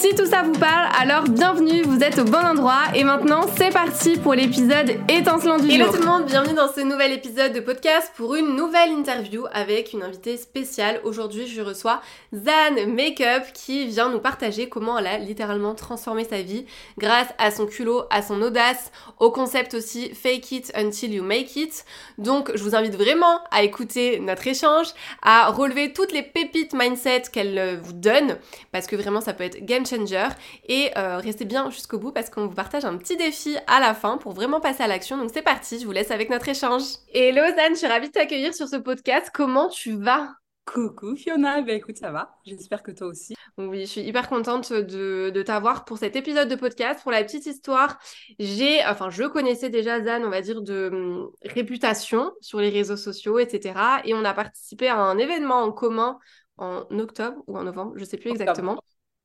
Si tout ça vous parle, alors bienvenue, vous êtes au bon endroit. Et maintenant, c'est parti pour l'épisode étincelant du jour. Hello tout le monde, bienvenue dans ce nouvel épisode de podcast pour une nouvelle interview avec une invitée spéciale. Aujourd'hui, je reçois Zan Makeup qui vient nous partager comment elle a littéralement transformé sa vie grâce à son culot, à son audace, au concept aussi Fake it until you make it. Donc, je vous invite vraiment à écouter notre échange, à relever toutes les pépites mindset qu'elle euh, vous donne parce que vraiment ça peut être game changer. Et euh, restez bien jusqu'au bout parce qu'on vous partage un petit défi à la fin pour vraiment passer à l'action. Donc c'est parti, je vous laisse avec notre échange. Et Lausanne, je suis ravie de t'accueillir sur ce podcast. Comment tu vas? Coucou Fiona, ben écoute ça va, j'espère que toi aussi. Oui, je suis hyper contente de, de t'avoir pour cet épisode de podcast. Pour la petite histoire, j'ai, enfin je connaissais déjà Zan, on va dire, de hum, réputation sur les réseaux sociaux, etc. Et on a participé à un événement en commun en octobre ou en novembre, je sais plus exactement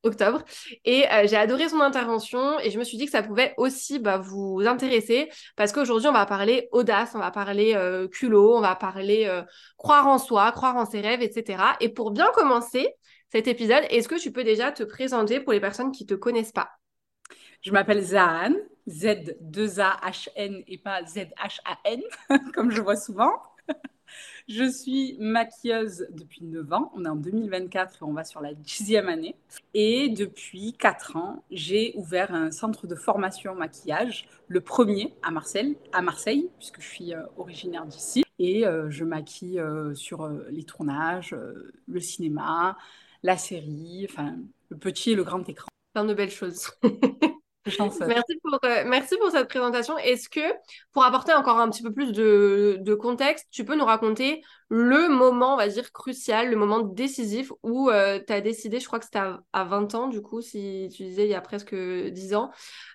octobre. Et euh, j'ai adoré son intervention et je me suis dit que ça pouvait aussi bah, vous intéresser parce qu'aujourd'hui, on va parler audace, on va parler euh, culot, on va parler euh, croire en soi, croire en ses rêves, etc. Et pour bien commencer cet épisode, est-ce que tu peux déjà te présenter pour les personnes qui ne te connaissent pas? Je m'appelle Zahan, Z2A-H-N et pas Z-H-A-N, comme je vois souvent. Je suis maquilleuse depuis 9 ans. On est en 2024 et on va sur la dixième année. Et depuis 4 ans, j'ai ouvert un centre de formation maquillage, le premier à Marseille, à Marseille puisque je suis euh, originaire d'ici. Et euh, je maquille euh, sur les tournages, le cinéma, la série, enfin le petit et le grand écran. Plein de belles choses. Merci pour, euh, merci pour cette présentation. Est-ce que, pour apporter encore un petit peu plus de, de contexte, tu peux nous raconter le moment, on va dire, crucial, le moment décisif où euh, tu as décidé, je crois que c'était à, 20 ans, du coup, si tu disais il y a presque 10 ans,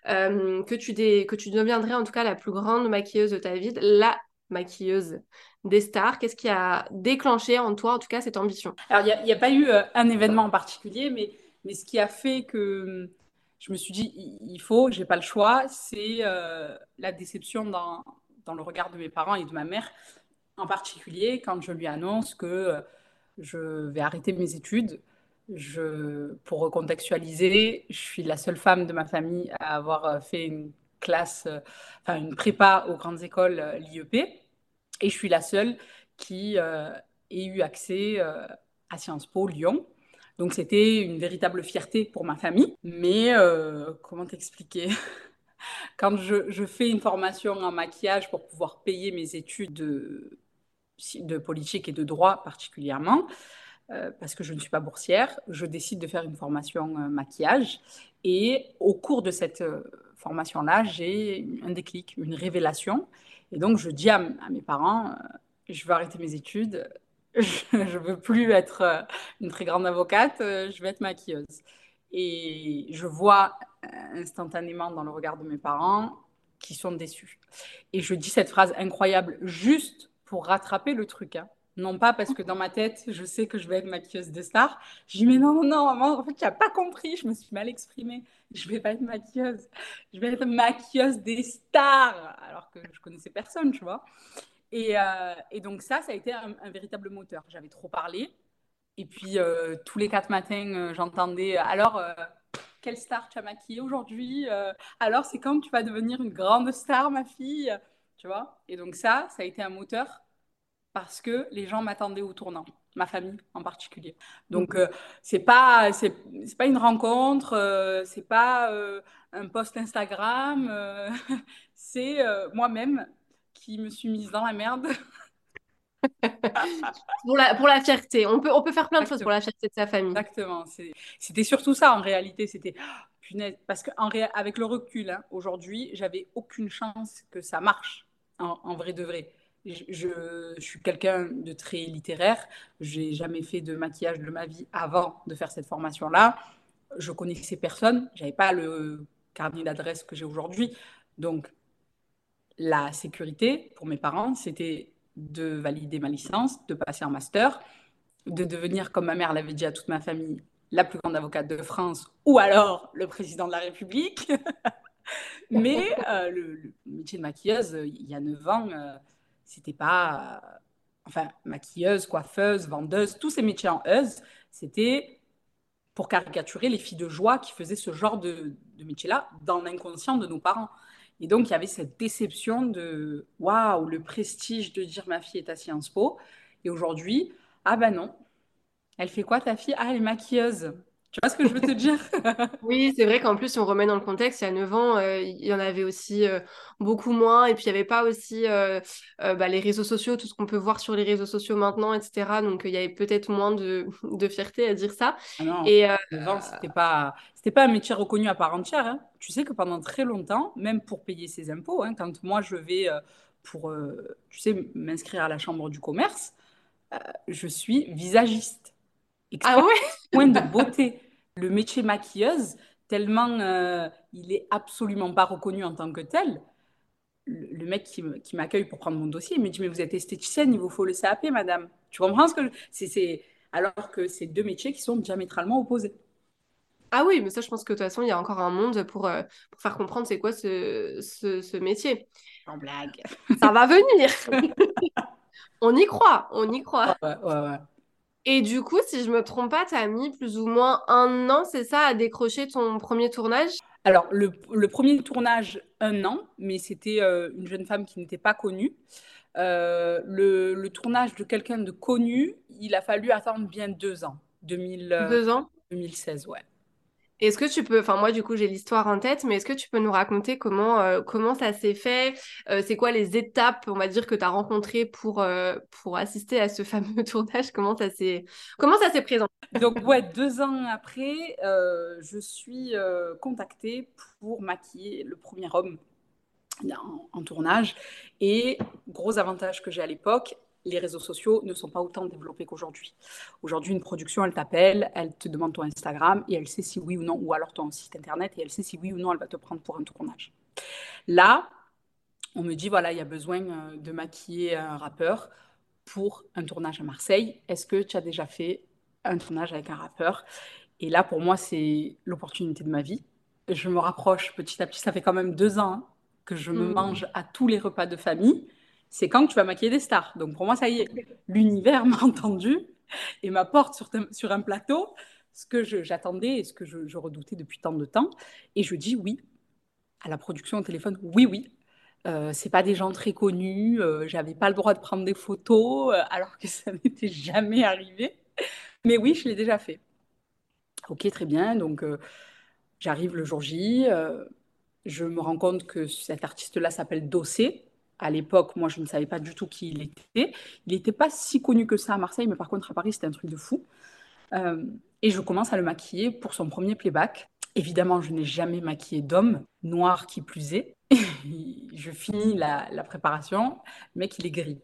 euh, que, tu que tu deviendrais en tout cas la plus grande maquilleuse de ta vie, la maquilleuse des stars. Qu'est-ce qui a déclenché en toi, en tout cas, cette ambition? Alors, il n'y a, a, pas eu un événement en particulier, mais, mais ce qui a fait que je me suis dit, il faut, j'ai pas le choix. C'est euh, la déception dans, dans, le regard de mes parents et de ma mère, en particulier quand je lui annonce que euh, je vais arrêter mes études. Je, pour recontextualiser, je suis la seule femme de ma famille à avoir euh, fait une classe, enfin une prépa aux grandes écoles, l'IEP, et je suis la seule qui ait eu accès à Sciences Po Lyon. Donc c'était une véritable fierté pour ma famille. Mais euh, comment t'expliquer? Quand je, fais une formation en maquillage pour pouvoir payer mes études de, politique et de droit particulièrement, euh, parce que je ne suis pas boursière, je décide de faire une formation euh, maquillage. Et au cours de cette formation-là, j'ai un déclic, une révélation. Et donc je dis à mes parents, je veux arrêter mes études, je veux plus être euh, une très grande avocate, euh, je veux être maquilleuse. Et je vois euh, instantanément dans le regard de mes parents qui sont déçus. Et je dis cette phrase incroyable juste pour rattraper le truc. Hein. Non pas parce que dans ma tête, je sais que je vais être maquilleuse de star. Je dis, mais non, non, maman, en fait, tu n'as pas compris, je me suis mal exprimée. Je ne vais pas être maquilleuse. Je vais être maquilleuse des stars. Alors que je connaissais personne, tu vois. Euh, et, donc ça, ça a été un, véritable moteur. J'avais trop parlé. Et puis, euh, tous les quatre matins, euh, j'entendais, alors, quelle star tu as maquillée aujourd'hui Alors, c'est quand tu vas devenir une grande star, ma fille? Tu vois? Et donc ça, ça a été un moteur parce que les gens m'attendaient au tournant, ma famille en particulier. Donc, c'est pas, c'est, pas une rencontre, c'est pas un post Instagram, c'est moi-même qui me suis mise dans la merde. pour, la, pour la fierté. On peut, on peut faire plein de choses pour la fierté de sa famille. Exactement. C'était surtout ça en réalité. C'était punaise. Parce qu'avec le recul, hein, aujourd'hui, j'avais aucune chance que ça marche en, vrai de vrai. Je, je, suis quelqu'un de très littéraire. J'ai jamais fait de maquillage de ma vie avant de faire cette formation-là. je connaissais personne, j'avais pas le carnet d'adresse que j'ai aujourd'hui. Donc, la sécurité pour mes parents, c'était de valider ma licence, de passer en master, de devenir, comme ma mère l'avait dit à toute ma famille, la plus grande avocate de France ou alors le président de la République. Mais euh, le, métier de maquilleuse, il y a 9 ans, euh, c'était pas. Euh, enfin, maquilleuse, coiffeuse, vendeuse, tous ces métiers en euse, c'était pour caricaturer les filles de joie qui faisaient ce genre de, de métier-là dans l'inconscient de nos parents. Et donc, il y avait cette déception de waouh, le prestige de dire ma fille est à Sciences Po. Et aujourd'hui, ah ben non, elle fait quoi ta fille? Ah, elle est maquilleuse. Tu vois ce que je veux te dire? Oui, c'est vrai qu'en plus, si on remet dans le contexte, il y a 9 ans, euh, il y en avait aussi euh, beaucoup moins. Et puis, il n'y avait pas aussi euh, bah, les réseaux sociaux, tout ce qu'on peut voir sur les réseaux sociaux maintenant, etc. Donc, il y avait peut-être moins de, fierté à dire ça. Ah non, et, 9 ans, c'était pas, pas un métier reconnu à part entière. Hein. Tu sais que pendant très longtemps, même pour payer ses impôts, hein, quand moi, je vais pour, tu sais, m'inscrire à la chambre du commerce, je suis visagiste. Ah ouais? Point de beauté. Le métier maquilleuse, tellement euh, il est absolument pas reconnu en tant que tel. Le, mec qui, m'accueille pour prendre mon dossier, il me dit Mais vous êtes esthéticienne, il vous faut le CAP, madame. Tu comprends ce que c'est Alors que c'est deux métiers qui sont diamétralement opposés. Ah oui, mais ça, je pense que de toute façon, il y a encore un monde pour, euh, pour faire comprendre c'est quoi ce, ce, métier. En blague. Ça va venir. on y croit, on y croit. Ouais, ouais, ouais. Et du coup, si je me trompe pas, tu as mis plus ou moins un an, c'est ça, à décrocher ton premier tournage? Alors, le, premier tournage, un an, mais c'était euh, une jeune femme qui n'était pas connue. Euh, le, tournage de quelqu'un de connu, il a fallu attendre bien deux ans. 2000, euh, deux ans? 2016, ouais. Est-ce que tu peux, enfin moi du coup j'ai l'histoire en tête, mais est-ce que tu peux nous raconter comment, euh, comment ça s'est fait? Euh, C'est quoi les étapes, on va dire, que tu as rencontrées pour, euh, pour assister à ce fameux tournage? Comment ça s'est comment présenté? Donc ouais, deux ans après, je suis contactée pour maquiller le premier homme en tournage. Et gros avantage que j'ai à l'époque, les réseaux sociaux ne sont pas autant développés qu'aujourd'hui. Aujourd'hui, une production, elle t'appelle, elle te demande ton Instagram et elle sait si oui ou non, ou alors ton site internet, et elle sait si oui ou non elle va te prendre pour un tournage. Là, on me dit, voilà, il y a besoin euh, de maquiller un rappeur pour un tournage à Marseille. Est-ce que tu as déjà fait un tournage avec un rappeur? Et là, pour moi, c'est l'opportunité de ma vie. Je me rapproche petit à petit. Ça fait quand même deux ans hein, que je me mmh. mange à tous les repas de famille c'est quand tu vas maquiller des stars. Donc pour moi, ça y est, l'univers m'a entendu et m'apporte sur, sur un plateau ce que j'attendais et ce que je, redoutais depuis tant de temps. Et je dis oui à la production au téléphone, oui, oui. Euh, c'est pas des gens très connus, euh, j'avais pas le droit de prendre des photos euh, alors que ça n'était jamais arrivé. Mais oui, je l'ai déjà fait. Ok, très bien. Donc euh, j'arrive le jour J, je me rends compte que cet artiste-là s'appelle Dossé, à l'époque, moi, je ne savais pas du tout qui il était. Il n'était pas si connu que ça à Marseille, mais par contre, à Paris, c'était un truc de fou. Euh, et je commence à le maquiller pour son premier playback. Évidemment, je n'ai jamais maquillé d'homme, noir qui plus est. je finis la, préparation, le mec, il est gris.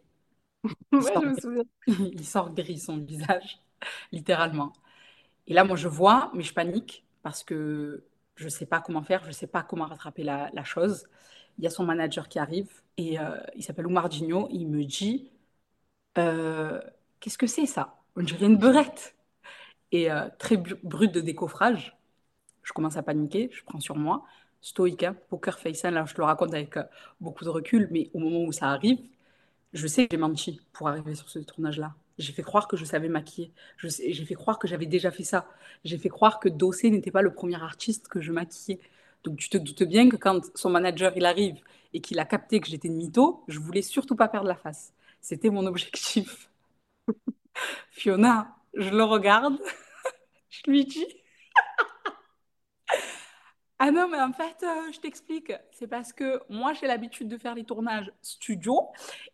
Il, ouais, je me souviens. il sort gris, son visage, littéralement. Et là, moi, je vois, mais je panique parce que je ne sais pas comment faire, je ne sais pas comment rattraper la, la chose. Il y a son manager qui arrive, et euh, il s'appelle Oumar Gigno. Il me dit euh, Qu'est-ce que c'est ça? On dirait une beurette. Et euh, très brut de décoffrage, je commence à paniquer, je prends sur moi. Stoïque, hein, poker face, hein, là je le raconte avec beaucoup de recul, mais au moment où ça arrive, je sais que j'ai menti pour arriver sur ce tournage-là. J'ai fait croire que je savais maquiller. J'ai fait croire que j'avais déjà fait ça. J'ai fait croire que Dossé n'était pas le premier artiste que je maquillais. Donc tu te doutes bien que quand son manager il arrive et qu'il a capté que j'étais une mytho, je voulais surtout pas perdre la face. C'était mon objectif. Fiona, je le regarde, je lui dis Ah non, mais en fait, euh, je t'explique. C'est parce que moi, j'ai l'habitude de faire les tournages studio.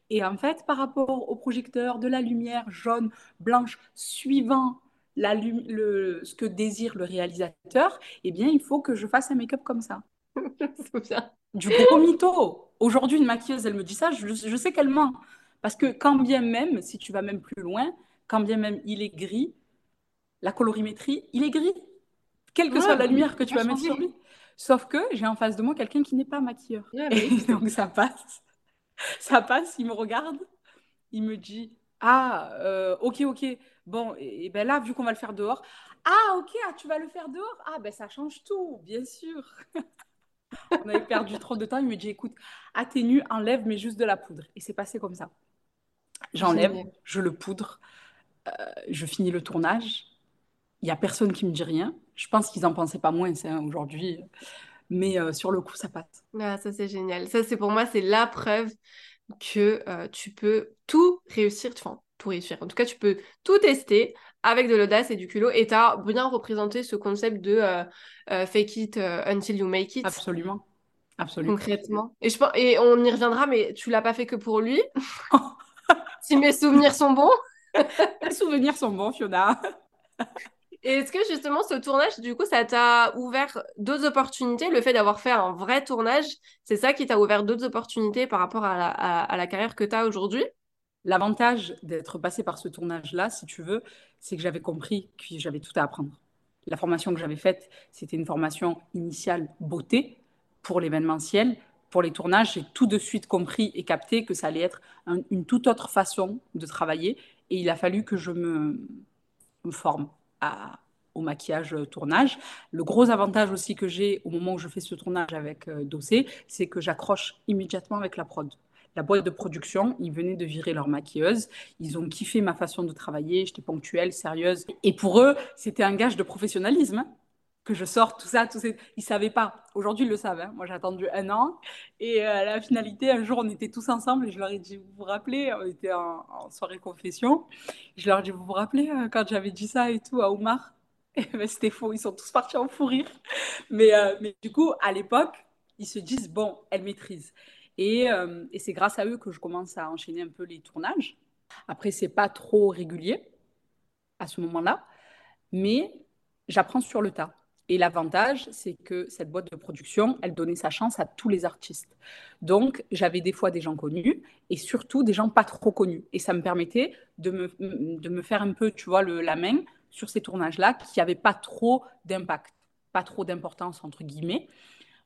Et en fait, par rapport au projecteur, de la lumière jaune, blanche, suivant la, le, ce que désire le réalisateur, eh bien, il faut que je fasse un make-up comme ça. du gros mytho. Aujourd'hui, une maquilleuse, elle me dit ça, je, sais qu'elle ment. Parce que quand bien même, si tu vas même plus loin, quand bien même il est gris, la colorimétrie, il est gris. quelle que soit la lumière que tu vas mettre sur lui. Sauf que j'ai en face de moi quelqu'un qui n'est pas maquilleur. Bah et donc ça passe. Ça passe, il me regarde, il me dit Ah, euh, ok, ok. Bon, et, ben là, vu qu'on va le faire dehors, ah, ok, ah, tu vas le faire dehors? Ah, ben ça change tout, bien sûr. On avait perdu trop de temps. Il me dit Écoute, atténue, enlève, mais juste de la poudre. Et c'est passé comme ça. J'enlève, je le poudre, euh, je finis le tournage. Il n'y a personne qui me dit rien. Je pense qu'ils n'en pensaient pas moins hein, aujourd'hui. Mais euh, sur le coup, ça passe. Ah, ça, c'est génial. Ça, c'est pour moi, c'est la preuve que euh, tu peux tout réussir. Enfin, tout réussir. En tout cas, tu peux tout tester avec de l'audace et du culot. Et tu as bien représenté ce concept de fake it until you make it. Absolument. Absolument. Concrètement. Et, je, et on y reviendra, mais tu l'as pas fait que pour lui. si mes souvenirs sont bons. mes souvenirs sont bons, Fiona. Et est-ce que justement ce tournage, du coup, ça t'a ouvert d'autres opportunités? Le fait d'avoir fait un vrai tournage, c'est ça qui t'a ouvert d'autres opportunités par rapport à la, à, la carrière que tu as aujourd'hui? L'avantage d'être passé par ce tournage-là, si tu veux, c'est que j'avais compris que j'avais tout à apprendre. La formation que j'avais faite, c'était une formation initiale beauté pour l'événementiel. Pour les tournages, j'ai tout de suite compris et capté que ça allait être une toute autre façon de travailler. Et il a fallu que je me, me forme au maquillage euh, tournage. Le gros avantage aussi que j'ai au moment où je fais ce tournage avec euh, Dossé, c'est que j'accroche immédiatement avec la prod. La boîte de production, ils venaient de virer leur maquilleuse. Ils ont kiffé ma façon de travailler. J'étais ponctuelle, sérieuse. Et pour eux, c'était un gage de professionnalisme. Que je sorte tout ça, tout ces... ils savaient pas. Aujourd'hui, ils le savent. Hein. Moi, j'ai attendu un an. Et euh, à la finalité, un jour, on était tous ensemble et je leur ai dit, vous vous rappelez, on était en, soirée confession. Je leur ai dit, vous vous rappelez euh, quand j'avais dit ça et tout à Omar et ben, C'était faux, ils sont tous partis en fou rire. Mais, euh, mais du coup, à l'époque, ils se disent, bon, elle maîtrise. Et, et c'est grâce à eux que je commence à enchaîner un peu les tournages. Après, c'est pas trop régulier à ce moment-là, mais j'apprends sur le tas. Et l'avantage, c'est que cette boîte de production, elle donnait sa chance à tous les artistes. Donc, j'avais des fois des gens connus et surtout des gens pas trop connus. Et ça me permettait de me, de me faire un peu, tu vois, le, la main sur ces tournages-là qui n'avaient pas trop d'impact, pas trop d'importance, entre guillemets,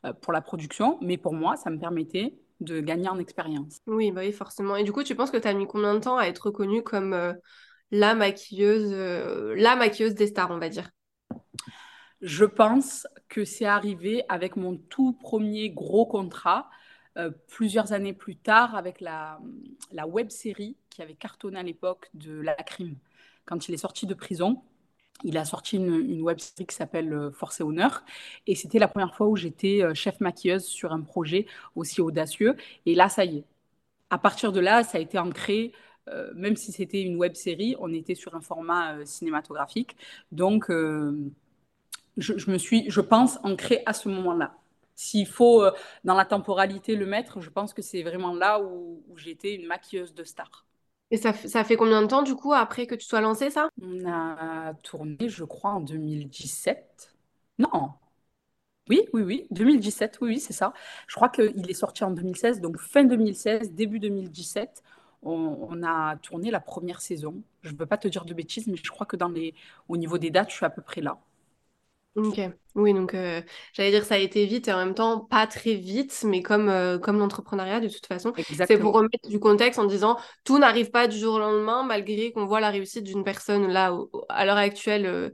euh, pour la production. Mais pour moi, ça me permettait de gagner en expérience. Oui, bah oui, forcément. Et du coup, tu penses que tu as mis combien de temps à être reconnue comme euh, la maquilleuse, euh, la maquilleuse des stars, on va dire? Je pense que c'est arrivé avec mon tout premier gros contrat, euh, plusieurs années plus tard, avec la, la web série qui avait cartonné à l'époque de La Crime. Quand il est sorti de prison, il a sorti une, web série qui s'appelle euh, Force et Honneur. Et c'était la première fois où j'étais euh, chef maquilleuse sur un projet aussi audacieux. Et là, ça y est. À partir de là, ça a été ancré. même si c'était une web série, on était sur un format cinématographique. Donc, je, me suis, je pense, ancrée à ce moment-là. S'il faut, euh, dans la temporalité, le mettre, je pense que c'est vraiment là où, j'étais une maquilleuse de star. Et ça, ça, fait combien de temps, du coup, après que tu sois lancée, ça? On a tourné, je crois, en 2017. Non. Oui, oui, oui, 2017, oui, oui, c'est ça. Je crois qu'il est sorti en 2016, donc fin 2016, début 2017, on, a tourné la première saison. Je ne peux pas te dire de bêtises, mais je crois que dans les, au niveau des dates, je suis à peu près là. Ok, oui, donc euh, j'allais dire ça a été vite et en même temps pas très vite, mais comme, euh, comme l'entrepreneuriat de toute façon. C'est pour remettre du contexte en disant tout n'arrive pas du jour au lendemain, malgré qu'on voit la réussite d'une personne là, à l'heure actuelle. Euh,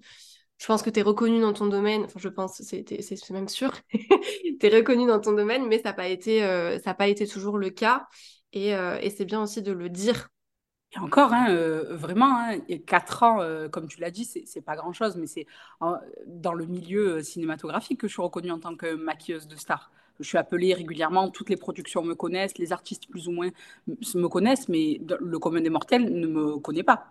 je pense que tu es reconnu dans ton domaine, enfin je pense, c'est même sûr, tu es reconnu dans ton domaine, mais ça n'a pas, été, ça pas été toujours le cas. Et, et c'est bien aussi de le dire et encore, hein, euh, vraiment, hein, 4 ans, euh, comme tu l'as dit, c'est pas grand-chose, mais c'est dans le milieu euh, cinématographique que je suis reconnue en tant que maquilleuse de star. Je suis appelée régulièrement, toutes les productions me connaissent, les artistes plus ou moins me connaissent, mais le commun des mortels ne me connaît pas.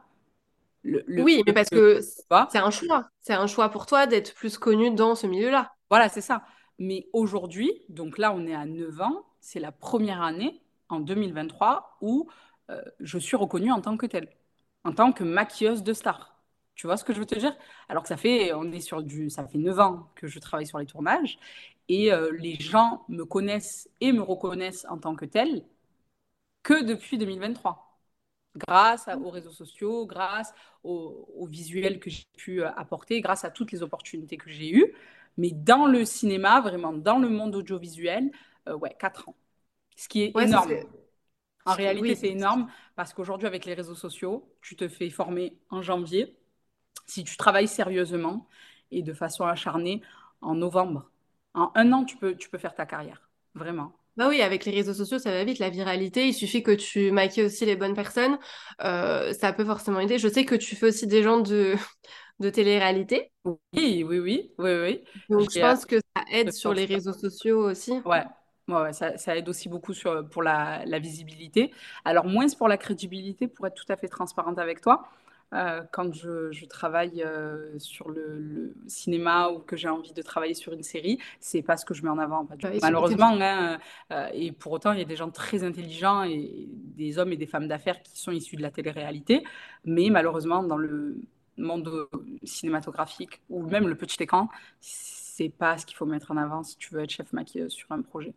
oui, mais parce que c'est un choix. C'est un choix pour toi d'être plus connue dans ce milieu-là. Voilà, c'est ça. Mais aujourd'hui, donc là, on est à 9 ans, c'est la première année, en 2023, où euh, je suis reconnue en tant que telle, en tant que maquilleuse de star. Tu vois ce que je veux te dire? Alors que ça fait, on est sur du, ça fait 9 ans que je travaille sur les tournages et euh, les gens me connaissent et me reconnaissent en tant que telle que depuis 2023. grâce aux réseaux sociaux, grâce aux, visuels que j'ai pu euh, apporter, grâce à toutes les opportunités que j'ai eues. Mais dans le cinéma, vraiment dans le monde audiovisuel, euh, ouais, 4 ans. Ce qui est énorme. En réalité, c'est énorme parce qu'aujourd'hui, avec les réseaux sociaux, tu te fais former en janvier. Si tu travailles sérieusement et de façon acharnée, en novembre. En un an, tu peux, tu peux faire ta carrière. Vraiment. Bah oui, avec les réseaux sociaux, ça va vite, la viralité. Il suffit que tu maquilles aussi les bonnes personnes. Euh, ça peut forcément aider. Je sais que tu fais aussi des gens de, de télé-réalité. Oui, oui, oui, oui, oui. Donc je pense que ça aide sur les réseaux sociaux aussi. Ouais, Ouais, ça, ça, aide aussi beaucoup sur, pour la, la, visibilité. Alors, moins pour la crédibilité, pour être tout à fait transparente avec toi. Euh, quand je, je travaille euh, sur le, cinéma ou que j'ai envie de travailler sur une série, c'est pas ce que je mets en avant. Malheureusement, hein, euh, et pour autant, il y a des gens très intelligents et des hommes et des femmes d'affaires qui sont issus de la télé-réalité, mais malheureusement, dans le monde cinématographique ou même le petit écran, c'est pas ce qu'il faut mettre en avant si tu veux être chef maquilleuse sur un projet.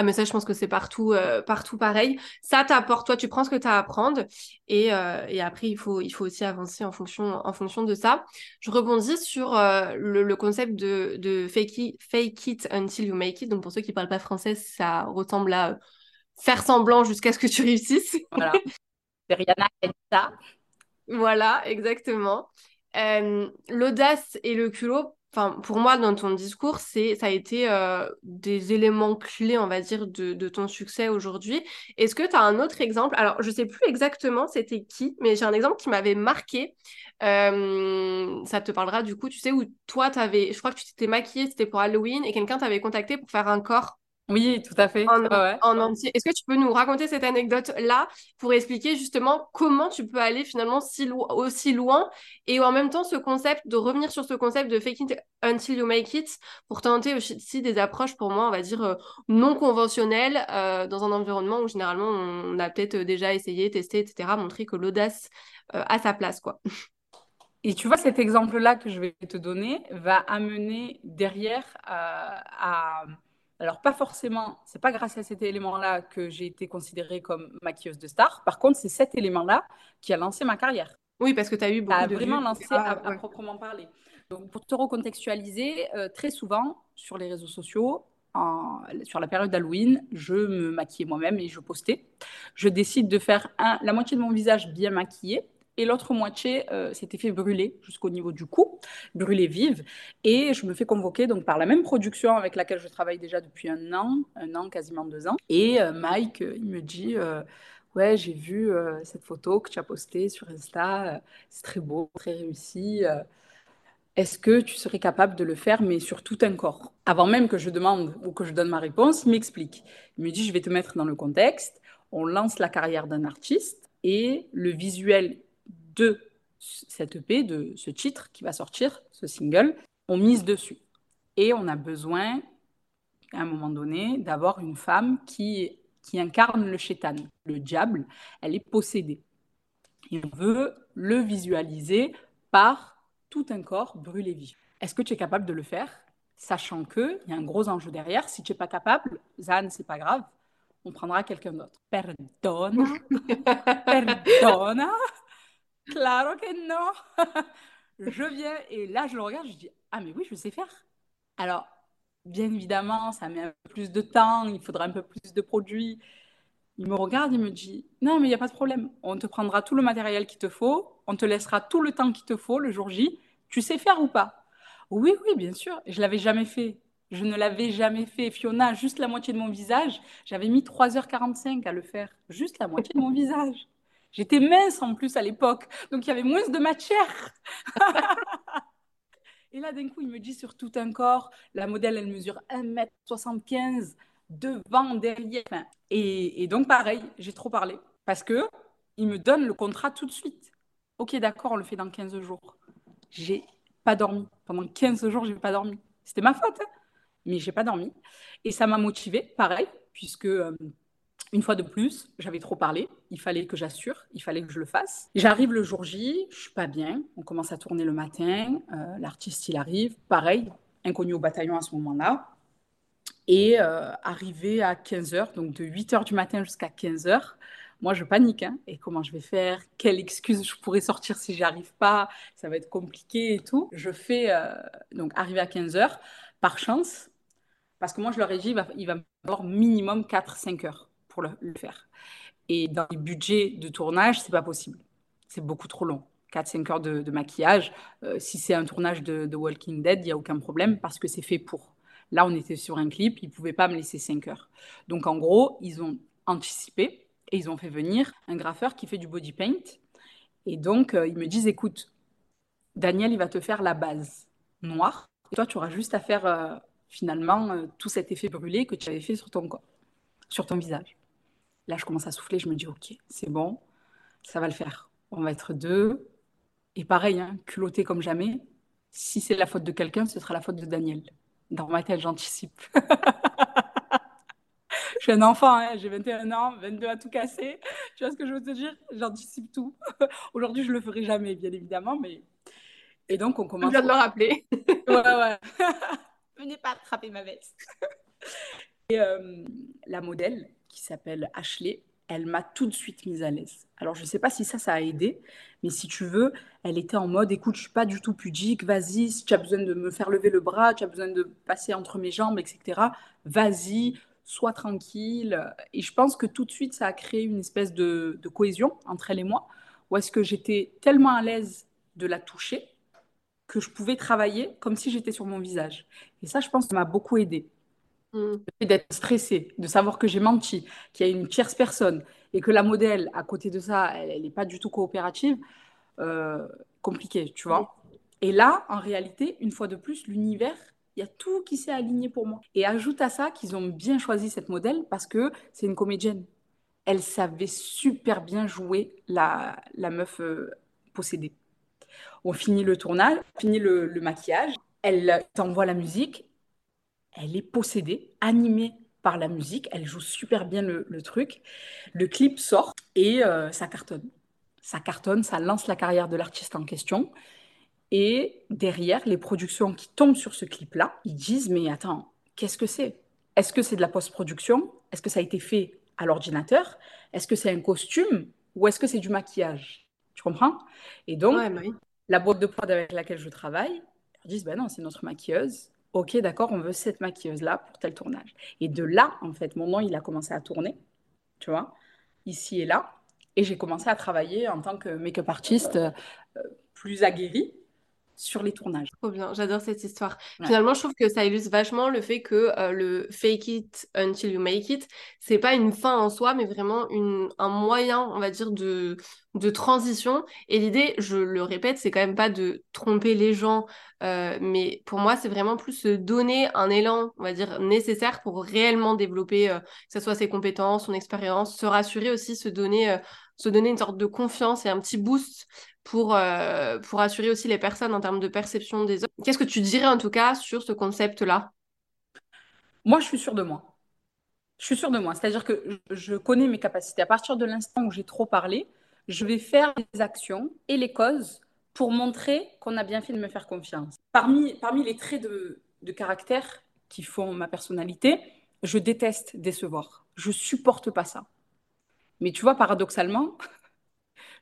Ah, mais ça, je pense que c'est partout, euh, partout pareil. Ça t'apporte, toi, tu prends ce que tu as à apprendre et, euh, et, après, il faut, il faut aussi avancer en fonction, en fonction de ça. Je rebondis sur euh, le, concept de, de fake, it, fake it until you make it. Donc, pour ceux qui ne parlent pas français, ça ressemble à faire semblant jusqu'à ce que tu réussisses. Voilà. Rihanna ça. Voilà, exactement. L'audace et le culot, Enfin, pour moi, dans ton discours, c'est, ça a été euh, des éléments clés, on va dire, de, ton succès aujourd'hui. Est-ce que tu as un autre exemple? Alors, je sais plus exactement c'était qui, mais j'ai un exemple qui m'avait marqué. Euh, ça te parlera du coup, tu sais, où toi, avais, je crois que tu t'étais maquillée, c'était pour Halloween, et quelqu'un t'avait contacté pour faire un corps oui, tout à fait. En, entier. Est-ce que tu peux nous raconter cette anecdote-là pour expliquer justement comment tu peux aller finalement si aussi loin et en même temps ce concept, de revenir sur ce concept de fake it until you make it pour tenter aussi des approches pour moi, on va dire, euh, non conventionnelles euh, dans un environnement où généralement on a peut-être déjà essayé, testé, etc., montrer que l'audace euh, a sa place, quoi. Et tu vois, cet exemple-là que je vais te donner va amener derrière à alors, pas forcément, c'est pas grâce à cet élément-là que j'ai été considérée comme maquilleuse de star. Par contre, c'est cet élément-là qui a lancé ma carrière. Oui, parce que tu as eu beaucoup a de vraiment lancé à, proprement parler. Donc, pour te recontextualiser, euh, très souvent sur les réseaux sociaux, sur la période d'Halloween, je me maquillais moi-même et je postais. Je décide de faire la moitié de mon visage bien maquillé et l'autre moitié euh, s'était fait brûler jusqu'au niveau du cou, brûler vive. Et je me fais convoquer donc par la même production avec laquelle je travaille déjà depuis un an, un an, quasiment deux ans. Et euh, Mike, il me dit Ouais, j'ai vu cette photo que tu as postée sur Insta, c'est très beau, très réussi. Est-ce que tu serais capable de le faire, mais sur tout un corps? Avant même que je demande ou que je donne ma réponse, il m'explique. Il me dit, je vais te mettre dans le contexte. On lance la carrière d'un artiste et le visuel de cette EP, de ce titre qui va sortir, ce single, on mise dessus. Et on a besoin, à un moment donné, d'avoir une femme qui, qui incarne le chétan, le diable. Elle est possédée. Et on veut le visualiser par tout un corps brûlé vif. Est-ce que tu es capable de le faire? Sachant qu'il y a un gros enjeu derrière. Si tu n'es pas capable, Zan, c'est pas grave. On prendra quelqu'un d'autre. Perdona. Perdona. Claro que non. je viens et là, je le regarde, je dis Ah, mais oui, je sais faire. Alors, bien évidemment, ça met un peu plus de temps, il faudra un peu plus de produits. Il me regarde, il me dit Non, mais il n'y a pas de problème. On te prendra tout le matériel qu'il te faut, on te laissera tout le temps qu'il te faut le jour J. Tu sais faire ou pas? Oui, oui, bien sûr. Je l'avais jamais fait. Je ne l'avais jamais fait. Fiona, juste la moitié de mon visage, j'avais mis 3h45 à le faire. Juste la moitié de mon visage. J'étais mince en plus à l'époque, donc il y avait moins de matière. et là, d'un coup, il me dit sur tout un corps, la modèle, elle mesure 1m75 devant, derrière. Et, donc, pareil, j'ai trop parlé parce que il me donne le contrat tout de suite. Ok, d'accord, on le fait dans 15 jours. J'ai pas dormi. Pendant 15 jours, j'ai pas dormi. C'était ma faute, hein mais j'ai pas dormi. Et ça m'a motivée, pareil, puisque euh, une fois de plus, j'avais trop parlé, il fallait que j'assure, il fallait que je le fasse. J'arrive le jour J, je suis pas bien, on commence à tourner le matin, euh, l'artiste il arrive, pareil, inconnu au bataillon à ce moment-là. Et euh, arrivé à 15h, donc de 8h du matin jusqu'à 15h, moi, je panique. Hein. Et comment je vais faire? Quelle excuse je pourrais sortir si j'y arrive pas? Ça va être compliqué et tout. Je fais, euh, donc, arriver à 15 heures, par chance, parce que moi, je leur ai dit, il va, il va minimum 4-5 heures pour le, faire. Et dans les budgets de tournage, c'est pas possible. C'est beaucoup trop long. 4-5 heures de, maquillage. Euh, si c'est un tournage de, Walking Dead, il n'y a aucun problème parce que c'est fait pour. Là, on était sur un clip, ils ne pouvaient pas me laisser 5 heures. Donc, en gros, ils ont anticipé et ils ont fait venir un graffeur qui fait du body paint. Et donc, euh, ils me disent, écoute, Daniel, il va te faire la base noire. Et toi, tu auras juste à faire euh, finalement euh, tout cet effet brûlé que tu avais fait sur ton corps, sur ton visage. Là, je commence à souffler, je me dis, ok, c'est bon, ça va le faire. On va être deux. Et pareil, hein, culotté comme jamais. Si c'est la faute de quelqu'un, ce sera la faute de Daniel. Dans ma tête, j'anticipe. je suis un enfant, hein, j'ai 21 ans, 22 à tout casser. Tu vois ce que je veux te dire? J'anticipe tout. Aujourd'hui, je le ferai jamais, bien évidemment, mais. Et donc, on commence. Je viens de le rappeler. ouais, ouais. Venez pas attraper ma veste. Et euh, la modèle, qui s'appelle Ashley, elle m'a tout de suite mise à l'aise. Alors, je ne sais pas si ça, ça a aidé, mais si tu veux, elle était en mode écoute, je suis pas du tout pudique, vas-y, si tu as besoin de me faire lever le bras, tu as besoin de passer entre mes jambes, etc., vas-y, sois tranquille. Et je pense que tout de suite, ça a créé une espèce de, cohésion entre elle et moi, où est-ce que j'étais tellement à l'aise de la toucher que je pouvais travailler comme si j'étais sur mon visage. Et ça, je pense, ça m'a beaucoup Mm. D'être stressée, de savoir que j'ai menti, qu'il y a une tierce personne et que la modèle, à côté de ça, elle n'est pas du tout coopérative, euh, compliqué, tu vois. Et là, en réalité, une fois de plus, l'univers il y a tout qui s'est aligné pour moi. Et ajoute à ça qu'ils ont bien choisi cette modèle parce que c'est une comédienne. Elle savait super bien jouer la, la meuf euh, possédée. On finit le tournage, on finit le, maquillage, elle t'envoie la musique, elle est possédée, animée par la musique, elle joue super bien le, truc. Le clip sort et euh, ça cartonne. Ça cartonne, ça lance la carrière de l'artiste en question. Et derrière, les productions qui tombent sur ce clip-là, ils disent, mais attends, qu'est-ce que c'est? Est-ce que c'est de la post-production? Est-ce que ça a été fait à l'ordinateur? Est-ce que c'est un costume? Ou est-ce que c'est du maquillage? Tu comprends? Et donc, la boîte de prod avec laquelle je travaille, ils disent, ben non, c'est notre maquilleuse. Ok, d'accord, on veut cette maquilleuse-là pour tel tournage. Et de là, en fait, mon nom, il a commencé à tourner, tu vois, ici et là. Et j'ai commencé à travailler en tant que make-up artiste euh, plus aguerri sur les tournages. Trop bien, j'adore cette histoire. Finalement, je trouve que ça illustre vachement le fait que euh, le fake it until you make it, c'est pas une fin en soi, mais vraiment une, un moyen, on va dire, de, de transition. Et l'idée, je le répète, c'est quand même pas de tromper les gens, euh, mais pour moi, c'est vraiment plus se donner un élan, on va dire, nécessaire pour réellement développer, euh, que ce soit ses compétences, son expérience, se rassurer aussi, se donner, se donner une sorte de confiance et un petit boost pour, euh, pour assurer aussi les personnes en termes de perception des autres. Qu'est-ce que tu dirais en tout cas sur ce concept-là? Moi, je suis sûre de moi. Je suis sûre de moi. C'est-à-dire que je connais mes capacités. À partir de l'instant où j'ai trop parlé, je vais faire les actions et les causes pour montrer qu'on a bien fait de me faire confiance. Parmi, parmi les traits de, de caractère qui font ma personnalité, je déteste décevoir. Je supporte pas ça. Mais tu vois, paradoxalement,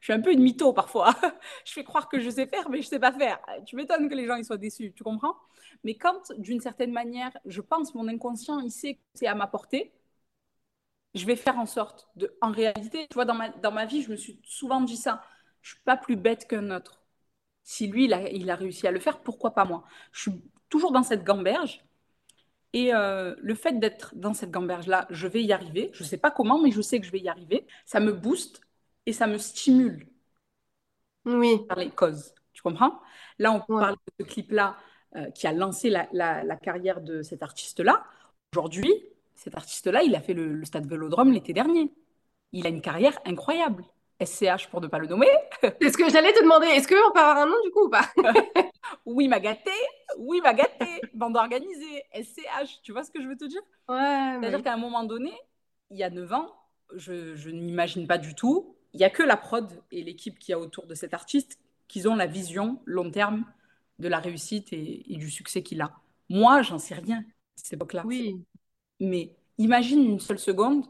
je suis un peu une mytho parfois. je fais croire que je sais faire, mais je sais pas faire. Tu m'étonnes que les gens ils soient déçus, tu comprends? Mais quand, d'une certaine manière, je pense mon inconscient, il sait que c'est à ma portée, je vais faire en sorte de. En réalité, tu vois, dans ma, dans ma vie, je me suis souvent dit ça. Je suis pas plus bête qu'un autre. Si lui, il a, il a réussi à le faire, pourquoi pas moi? Je suis toujours dans cette gamberge. Et euh, le fait d'être dans cette gamberge-là, je vais y arriver. Je ne sais pas comment, mais je sais que je vais y arriver. Ça me booste et ça me stimule oui. par les causes. Tu comprends? Là, on parle de ce clip-là euh, qui a lancé la, carrière de cet artiste-là. Aujourd'hui, cet artiste-là, il a fait le, stade Vélodrome l'été dernier. Il a une carrière incroyable. SCH pour ne pas le nommer. C'est ce que j'allais te demander. Est-ce qu'on peut avoir un nom du coup ou pas? Oui, m'a gâté. Oui, m'a gâté. Bande organisée. SCH. Tu vois ce que je veux te dire? Ouais. C'est-à-dire qu'à un moment donné, il y a 9 ans, je, je n'imagine pas du tout il n'y a que la prod et l'équipe qui a autour de cet artiste qui ont la vision long terme de la réussite et, du succès qu'il a. Moi, j'en sais rien à cette époque-là. Oui. Mais imagine une seule seconde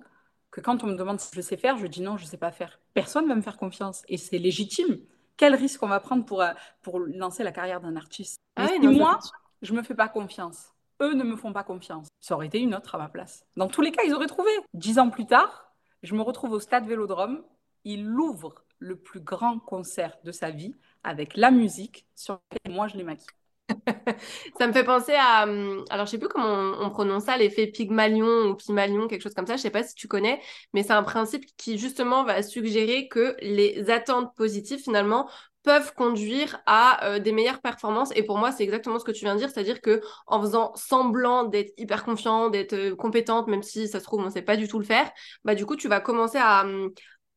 que quand on me demande si je sais faire, je dis non, je ne sais pas faire. Personne ne va me faire confiance et c'est légitime. Quel risque on va prendre pour, euh, pour lancer la carrière d'un artiste? Ah moi, je ne me fais pas confiance, eux ne me font pas confiance, ça aurait été une autre à ma place. Dans tous les cas, ils auraient trouvé. Dix ans plus tard, je me retrouve au stade Vélodrome. Il ouvre le plus grand concert de sa vie avec la musique sur laquelle moi je l'ai maquillé. ça me fait penser à. Hum, alors, je sais plus comment on, prononce ça, l'effet Pygmalion ou Pygmalion, quelque chose comme ça. Je sais pas si tu connais, mais c'est un principe qui, justement, va suggérer que les attentes positives, finalement, peuvent conduire à euh, des meilleures performances. Et pour moi, c'est exactement ce que tu viens de dire, c'est-à-dire que en faisant semblant d'être hyper confiant, d'être euh, compétente, même si ça se trouve on sait pas du tout le faire, bah du coup tu vas commencer à, hum,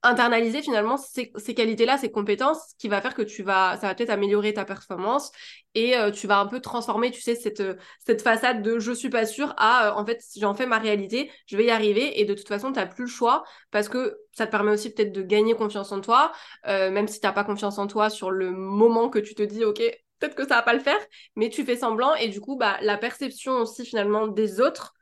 internaliser finalement ces, qualités-là, ces compétences, qui va faire que tu vas, ça va peut-être améliorer ta performance et euh, tu vas un peu transformer, tu sais, cette, euh, cette façade de je suis pas sûre à euh, en fait, j'en fais ma réalité, je vais y arriver et de toute façon, tu plus le choix parce que ça te permet aussi peut-être de gagner confiance en toi, même si tu n'as pas confiance en toi sur le moment que tu te dis, ok, peut-être que ça va pas le faire, mais tu fais semblant et du coup, bah, la perception aussi finalement des autres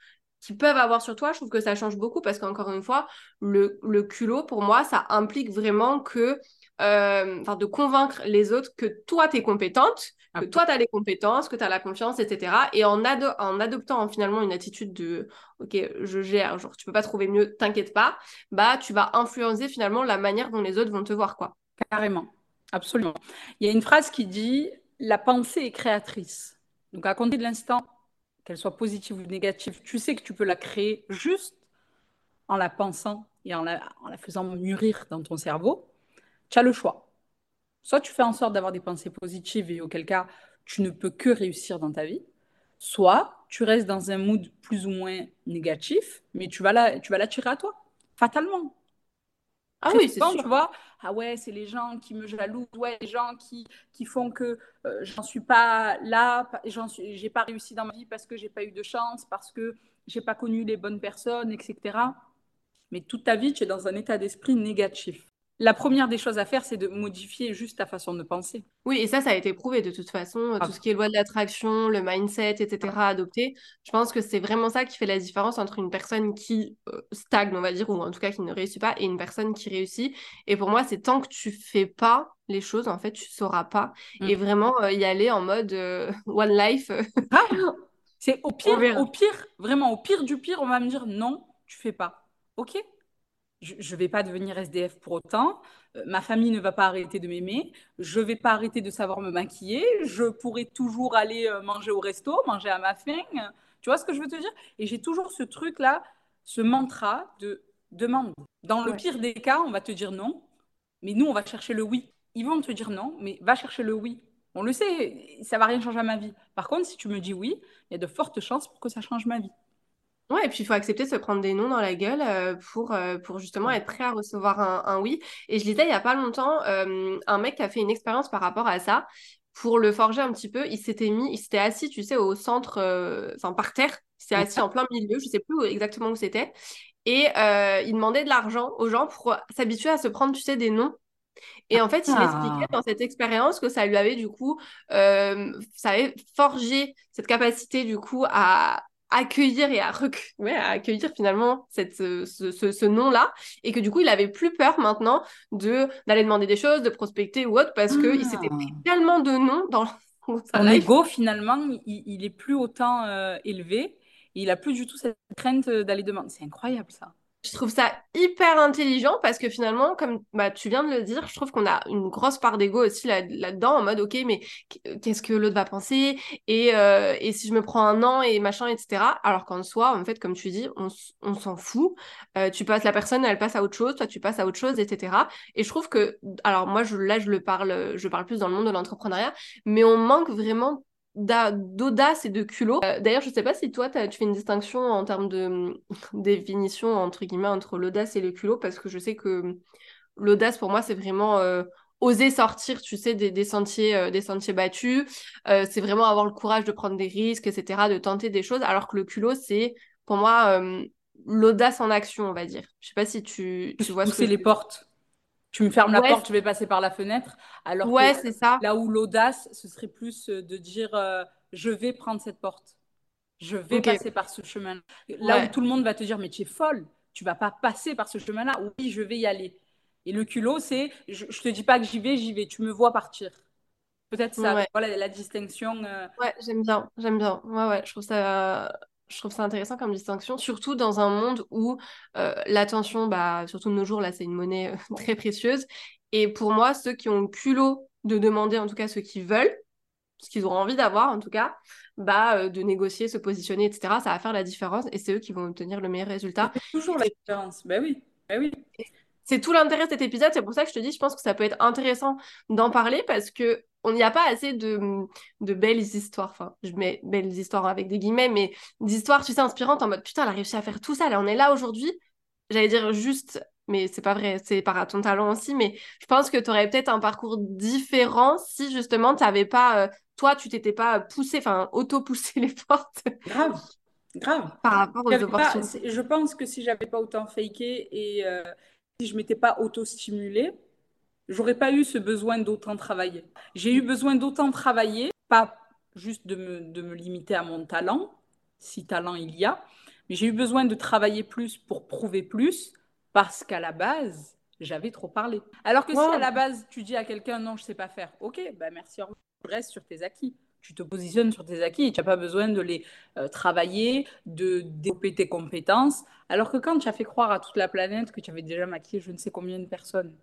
qui peuvent avoir sur toi, je trouve que ça change beaucoup parce qu'encore une fois, le, le, culot, pour moi, ça implique vraiment que, euh, de convaincre les autres que toi, tu es compétente, que toi, tu as les compétences, que tu as la confiance, etc. Et en, en adoptant finalement une attitude de, OK, je gère, genre, tu peux pas trouver mieux, t'inquiète pas, bah, tu vas influencer finalement la manière dont les autres vont te voir, quoi. Carrément, absolument. Il y a une phrase qui dit, la pensée est créatrice. Donc, à compter de l'instant qu'elle soit positive ou négative, tu sais que tu peux la créer juste en la pensant et en la, faisant mûrir dans ton cerveau, tu as le choix. Soit tu fais en sorte d'avoir des pensées positives et auquel cas tu ne peux que réussir dans ta vie, soit tu restes dans un mood plus ou moins négatif, mais tu vas l'attirer à toi, fatalement. Ah oui, c'est sûr. Tu vois, ah ouais, c'est les gens qui me jalousent, ouais, les gens qui, qui font que euh, j'en suis pas là, j'en suis, j'ai pas réussi dans ma vie parce que j'ai pas eu de chance, parce que j'ai pas connu les bonnes personnes, etc. Mais toute ta vie, tu es dans un état d'esprit négatif la première des choses à faire, c'est de modifier juste ta façon de penser. Oui, et ça, ça a été prouvé de toute façon. Ah. Tout ce qui est loi de l'attraction, le mindset, etc., adopté. Je pense que c'est vraiment ça qui fait la différence entre une personne qui euh, stagne, on va dire, ou en tout cas qui ne réussit pas, et une personne qui réussit. Et pour moi, c'est tant que tu fais pas les choses, en fait, tu sauras pas. Et mm. vraiment euh, y aller en mode euh, one life. Ah, c'est au pire, au pire, vraiment au pire du pire, on va me dire non, tu fais pas. Ok? Je ne vais pas devenir SDF pour autant, euh, ma famille ne va pas arrêter de m'aimer, je ne vais pas arrêter de savoir me maquiller, je pourrai toujours aller euh, manger au resto, manger à ma faim. Tu vois ce que je veux te dire? Et j'ai toujours ce truc-là, ce mantra de demande. Dans le pire des cas, on va te dire non, mais nous, on va chercher le oui. Ils vont te dire non, mais va chercher le oui. On le sait, ça va rien changer à ma vie. Par contre, si tu me dis oui, il y a de fortes chances pour que ça change ma vie. Ouais, et puis il faut accepter de se prendre des noms dans la gueule euh, pour, euh, pour justement être prêt à recevoir un, oui. Et je lisais il y a pas longtemps euh, un mec qui a fait une expérience par rapport à ça. Pour le forger un petit peu, il s'était mis, il s'était assis, tu sais, au centre, enfin par terre, il s'est assis en plein milieu, je sais plus exactement où c'était. Et il demandait de l'argent aux gens pour s'habituer à se prendre, tu sais, des noms et en fait, il expliquait ah. dans cette expérience que ça lui avait du coup, ça avait forgé cette capacité du coup à, accueillir et à, ouais, à accueillir finalement cette, ce, ce, nom-là et que du coup il avait plus peur maintenant de d'aller demander des choses, de prospecter ou autre parce que il s'était pris ah. tellement de noms dans son ego finalement il, il, est plus autant euh, élevé et il a plus du tout cette crainte d'aller demander. C'est incroyable ça. Je trouve ça hyper intelligent parce que finalement, comme bah, tu viens de le dire, je trouve qu'on a une grosse part d'ego aussi là-dedans, en mode, ok, mais qu'est-ce que l'autre va penser? Et, euh, et, si je me prends un an et machin, etc. Alors qu'en soi, en fait, comme tu dis, on, s'en fout. Euh, tu passes la personne, elle passe à autre chose, toi, tu passes à autre chose, etc. Et je trouve que, alors moi, je, là, je le parle, je parle plus dans le monde de l'entrepreneuriat, mais on manque vraiment d'audace et de culot. Euh, d'ailleurs, je sais pas si toi, tu fais une distinction en termes de définition, entre guillemets, entre l'audace et le culot, parce que je sais que hum, l'audace, pour moi, c'est vraiment euh, oser sortir, tu sais, des, sentiers, euh, des sentiers battus. c'est vraiment avoir le courage de prendre des risques, etc., de tenter des choses, alors que le culot, c'est, pour moi, hum, l'audace en action, on va dire. Je sais pas si tu, tu vois ce que les portes. Tu me fermes la porte, je vais passer par la fenêtre. Alors ouais, c'est ça. là où l'audace, ce serait plus euh, de dire euh, je vais prendre cette porte. Je vais passer par ce chemin. Là où tout le monde va te dire mais tu es folle. Tu vas pas passer par ce chemin-là. Oui, je vais y aller. Et le culot, c'est je, je te dis pas que j'y vais, j'y vais. Tu me vois partir. Peut-être ça, voilà la distinction. Euh. Ouais, j'aime bien, j'aime bien. Ouais, ouais, je trouve ça, je trouve ça intéressant comme distinction, surtout dans un monde où euh, l'attention, bah, surtout de nos jours, là, c'est une monnaie euh, très précieuse. Et pour moi, ceux qui ont le culot de demander, en tout cas ceux qui veulent, ce qu'ils ont envie d'avoir, en tout cas, bah, de négocier, se positionner, etc., ça va faire la différence et c'est eux qui vont obtenir le meilleur résultat. toujours la différence, ben oui, ben oui c'est tout l'intérêt de cet épisode. C'est pour ça que je te dis, je pense que ça peut être intéressant d'en parler parce que on n'y a pas assez de, de belles histoires. Enfin, je mets belles histoires avec des guillemets, mais d'histoires, tu sais, inspirantes en mode putain, elle a réussi à faire tout ça. Là, on est là aujourd'hui. J'allais dire juste, mais c'est pas vrai, c'est par ton talent aussi. Mais je pense que tu aurais peut-être un parcours différent si justement tu n'avais pas, euh, toi, tu t'étais pas poussé, enfin, auto-poussé les portes. Grave. Grave. Par rapport aux opportunités. je pense que si j'avais pas autant faké et, euh, si je m'étais pas auto-stimulée, j'aurais pas eu ce besoin d'autant travailler. J'ai eu besoin d'autant travailler, pas juste de me, de me limiter à mon talent, si talent il y a, mais j'ai eu besoin de travailler plus pour prouver plus, parce qu'à la base, j'avais trop parlé. Alors que si à la base, tu dis à quelqu'un non, je sais pas faire, ok, bah merci, reste sur tes acquis tu te positionnes sur tes acquis et tu n'as pas besoin de les euh, travailler, de développer tes compétences. Alors que quand tu as fait croire à toute la planète que tu avais déjà maquillé je ne sais combien de personnes,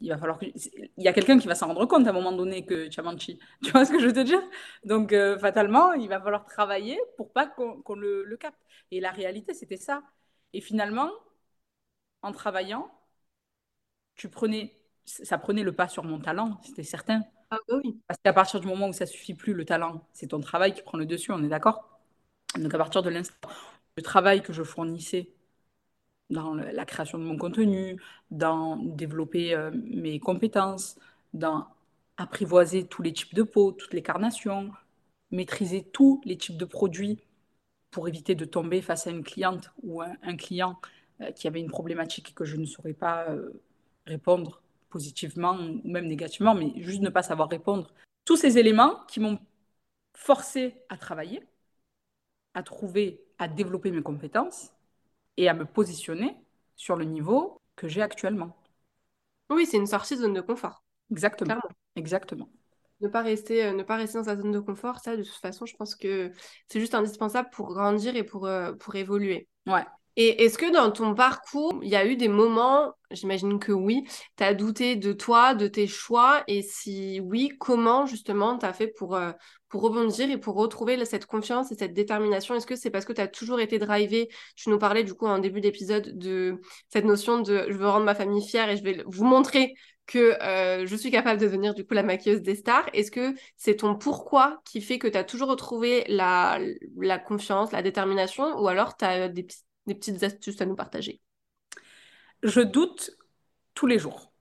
il va falloir que... Il y a quelqu'un qui va s'en rendre compte à un moment donné que menti. Tu vois ce que je veux te dire? Donc, euh, fatalement, il va falloir travailler pour pas qu'on le, le capte. Et la réalité, c'était ça. Et finalement, en travaillant, tu prenais... Ça prenait le pas sur mon talent, c'était certain. Ah bah oui. Parce qu'à partir du moment où ça suffit plus, le talent, c'est ton travail qui prend le dessus, on est d'accord? Donc à partir de l'instant, le travail que je fournissais dans la création de mon contenu, dans développer euh, mes compétences, dans apprivoiser tous les types de peau, toutes les carnations, maîtriser tous les types de produits pour éviter de tomber face à une cliente ou un, client euh, qui avait une problématique que je ne saurais pas euh, répondre positivement ou même négativement, mais juste ne pas savoir répondre. Tous ces éléments qui m'ont forcé à travailler, à trouver, à développer mes compétences et à me positionner sur le niveau que j'ai actuellement. Oui, c'est une sortie de zone de confort. Exactement. Exactement. Ne pas, rester, euh, ne pas rester dans sa zone de confort, ça, de toute façon, je pense que c'est juste indispensable pour grandir et pour, euh, pour évoluer. Ouais. Et est-ce que dans ton parcours, il y a eu des moments, j'imagine que oui, tu as douté de toi, de tes choix, et si oui, comment justement tu as fait pour, euh, pour rebondir et pour retrouver cette confiance et cette détermination? Est-ce que c'est parce que tu as toujours été drivé Tu nous parlais du coup en début d'épisode de cette notion de je veux rendre ma famille fière et je vais vous montrer que euh, je suis capable de devenir du coup la maquilleuse des stars. Est-ce que c'est ton pourquoi qui fait que tu as toujours retrouvé la, confiance, la détermination, ou alors tu as des des petites astuces à nous partager Je doute tous les jours.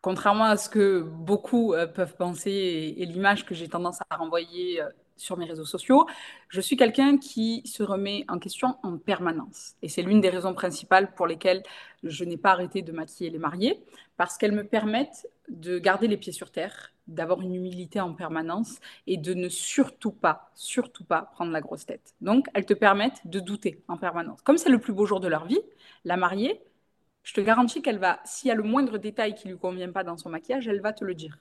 Contrairement à ce que beaucoup euh, peuvent penser et, l'image que j'ai tendance à renvoyer euh, sur mes réseaux sociaux, je suis quelqu'un qui se remet en question en permanence. Et c'est l'une des raisons principales pour lesquelles je n'ai pas arrêté de maquiller les mariés, parce qu'elles me permettent de garder les pieds sur terre, d'avoir une humilité en permanence et de ne surtout pas, surtout pas prendre la grosse tête. Donc, elles te permettent de douter en permanence. Comme c'est le plus beau jour de leur vie, la mariée, je te garantis qu'elle va, s'il y a le moindre détail qui lui convient pas dans son maquillage, elle va te le dire.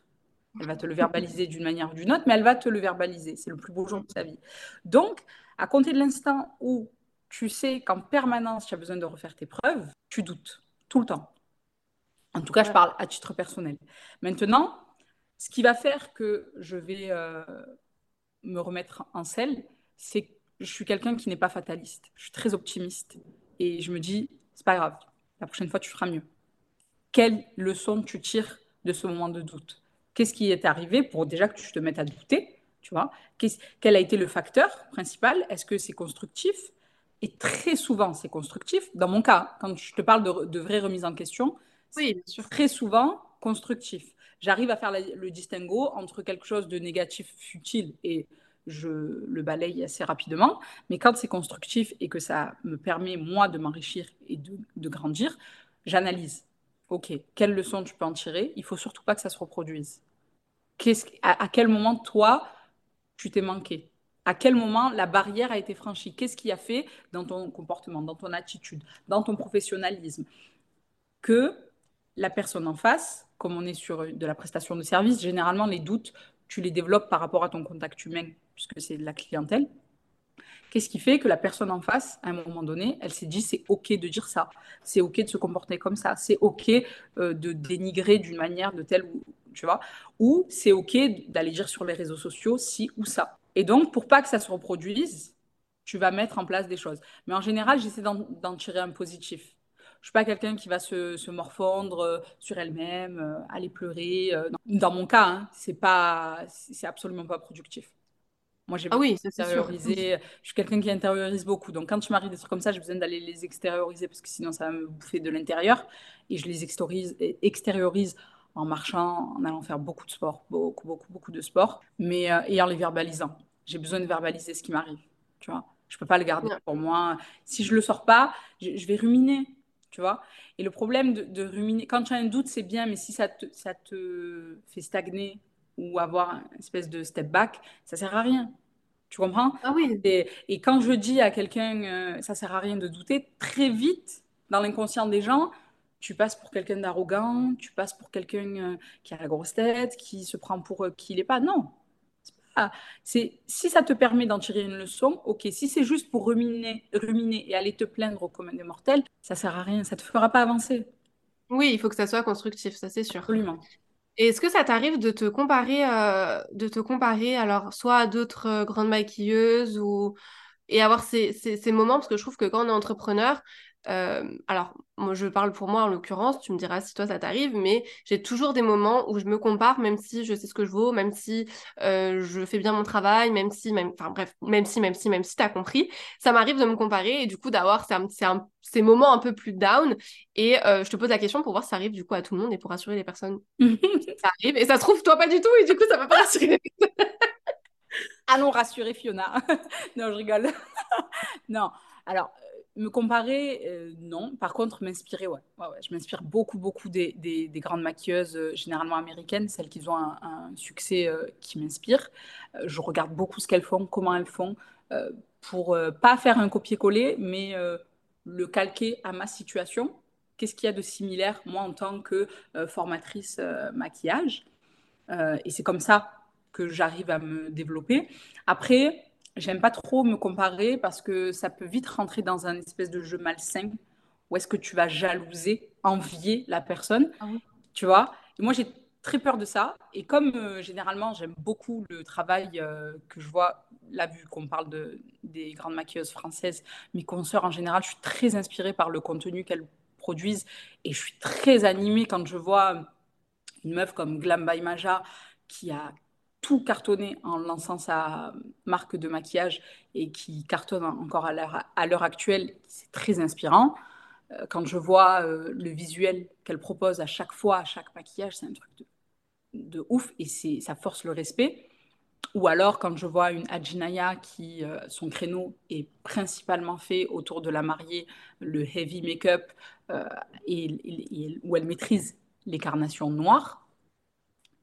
Elle va te le verbaliser d'une manière ou d'une autre, mais elle va te le verbaliser. C'est le plus beau jour de sa vie. Donc, à compter de l'instant où tu sais qu'en permanence, tu as besoin de refaire tes preuves, tu doutes tout le temps. En tout cas, je parle à titre personnel. Maintenant, ce qui va faire que je vais euh, me remettre en selle, c'est que je suis quelqu'un qui n'est pas fataliste. Je suis très optimiste. Et je me dis, c'est pas grave, la prochaine fois, tu feras mieux. Quelle leçon tu tires de ce moment de doute? Qu'est-ce qui est arrivé pour déjà que tu te mettes à douter tu vois? Quel a été le facteur principal? Est-ce que c'est constructif? Et très souvent, c'est constructif. Dans mon cas, quand je te parle de, de vraie remise en question, oui, très souvent constructif j'arrive à faire le distinguo entre quelque chose de négatif futile et je le balaye assez rapidement. Mais quand c'est constructif et que ça me permet, moi, de m'enrichir et de, grandir, j'analyse. OK, quelle leçon tu peux en tirer? Il faut surtout pas que ça se reproduise. à, quel moment, toi, tu t'es manqué? À quel moment la barrière a été franchie? Qu'est-ce qui a fait dans ton comportement, dans ton attitude, dans ton professionnalisme que la personne en face, comme on est sur de la prestation de service, généralement les doutes, tu les développes par rapport à ton contact humain, puisque c'est de la clientèle? Qu'est-ce qui fait que la personne en face, à un moment donné, elle s'est dit c'est OK de dire ça, c'est OK de se comporter comme ça, c'est OK euh, de dénigrer d'une manière de telle ou tu vois, ou c'est OK d'aller dire sur les réseaux sociaux si ou ça. Et donc, pour pas que ça se reproduise, tu vas mettre en place des choses. Mais en général, j'essaie d'en tirer un positif. Je suis pas quelqu'un qui va se, se morfondre euh, sur elle-même, euh, aller pleurer. Dans mon cas, hein, c'est pas, c'est absolument pas productif. Moi, j'ai ah oui, c'est Je suis quelqu'un qui intériorise beaucoup. Donc, quand tu m'arrive des trucs comme ça, j'ai besoin d'aller les extérioriser parce que sinon, ça va me bouffer de l'intérieur. Et je les extériorise, en marchant, en allant faire beaucoup de sport, beaucoup, beaucoup, beaucoup de sport, mais euh, et en les verbalisant. J'ai besoin de verbaliser ce qui m'arrive. Tu vois, je peux pas le garder pour moi. Si je le sors pas, je, vais ruminer. Tu vois. Et le problème de, de ruminer, quand tu as un doute, c'est bien, mais si ça te, ça te fait stagner ou avoir une espèce de step back, ça sert à rien. Tu comprends? Ah oui. Et, et, quand je dis à quelqu'un, euh, ça sert à rien de douter, très vite, dans l'inconscient des gens, tu passes pour quelqu'un d'arrogant, tu passes pour quelqu'un euh, qui a la grosse tête, qui se prend pour euh, qui il n'est pas. Non. C'est si ça te permet d'en tirer une leçon, ok. Si c'est juste pour ruminer, ruminer et aller te plaindre au commun des mortels, ça sert à rien. Ça te fera pas avancer. Oui, il faut que ça soit constructif, ça c'est sûr. Absolument. Est-ce que ça t'arrive de te comparer, euh, de te comparer alors soit à d'autres euh, grandes maquilleuses ou et avoir ces, ces, moments? Parce que je trouve que quand on est entrepreneur, euh, alors, moi, je parle pour moi en l'occurrence, tu me diras si toi ça t'arrive, mais j'ai toujours des moments où je me compare, même si je sais ce que je vaux, même si euh, je fais bien mon travail, même si, même, enfin bref, même si, même si, même si t'as compris, ça m'arrive de me comparer et du coup d'avoir ces, moments un peu plus down. Et euh, je te pose la question pour voir si ça arrive du coup à tout le monde et pour rassurer les personnes. ça arrive et ça se trouve toi pas du tout et du coup ça va pas rassurer les personnes. Allons rassurer Fiona. non, je rigole. non, alors me comparer, euh, non. Par contre, m'inspirer, ouais. Je m'inspire beaucoup, beaucoup des, des, grandes maquilleuses, euh, généralement américaines, celles qui ont un, succès euh, qui m'inspire. je regarde beaucoup ce qu'elles font, comment elles font, pour pas faire un copier-coller, mais le calquer à ma situation. Qu'est-ce qu'il y a de similaire, moi, en tant que formatrice maquillage? Et c'est comme ça que j'arrive à me développer. Après, j'aime pas trop me comparer parce que ça peut vite rentrer dans un espèce de jeu malsain où est-ce que tu vas jalouser, envier la personne, ah tu vois? Et moi, j'ai très peur de ça. Et comme euh, généralement, j'aime beaucoup le travail euh, que je vois, là, vu qu'on parle de, des grandes maquilleuses françaises, mes consoeurs en général, je suis très inspirée par le contenu qu'elles produisent et je suis très animée quand je vois une meuf comme Glam by Maja qui a tout cartonné en lançant sa marque de maquillage et qui cartonne encore à l'heure actuelle, c'est très inspirant. Euh, quand je vois euh, le visuel qu'elle propose à chaque fois, à chaque maquillage, c'est un truc de, ouf et ça force le respect. Ou alors quand je vois une Adjinaya qui, euh, son créneau est principalement fait autour de la mariée, le heavy make-up, et, où elle maîtrise les carnations noires,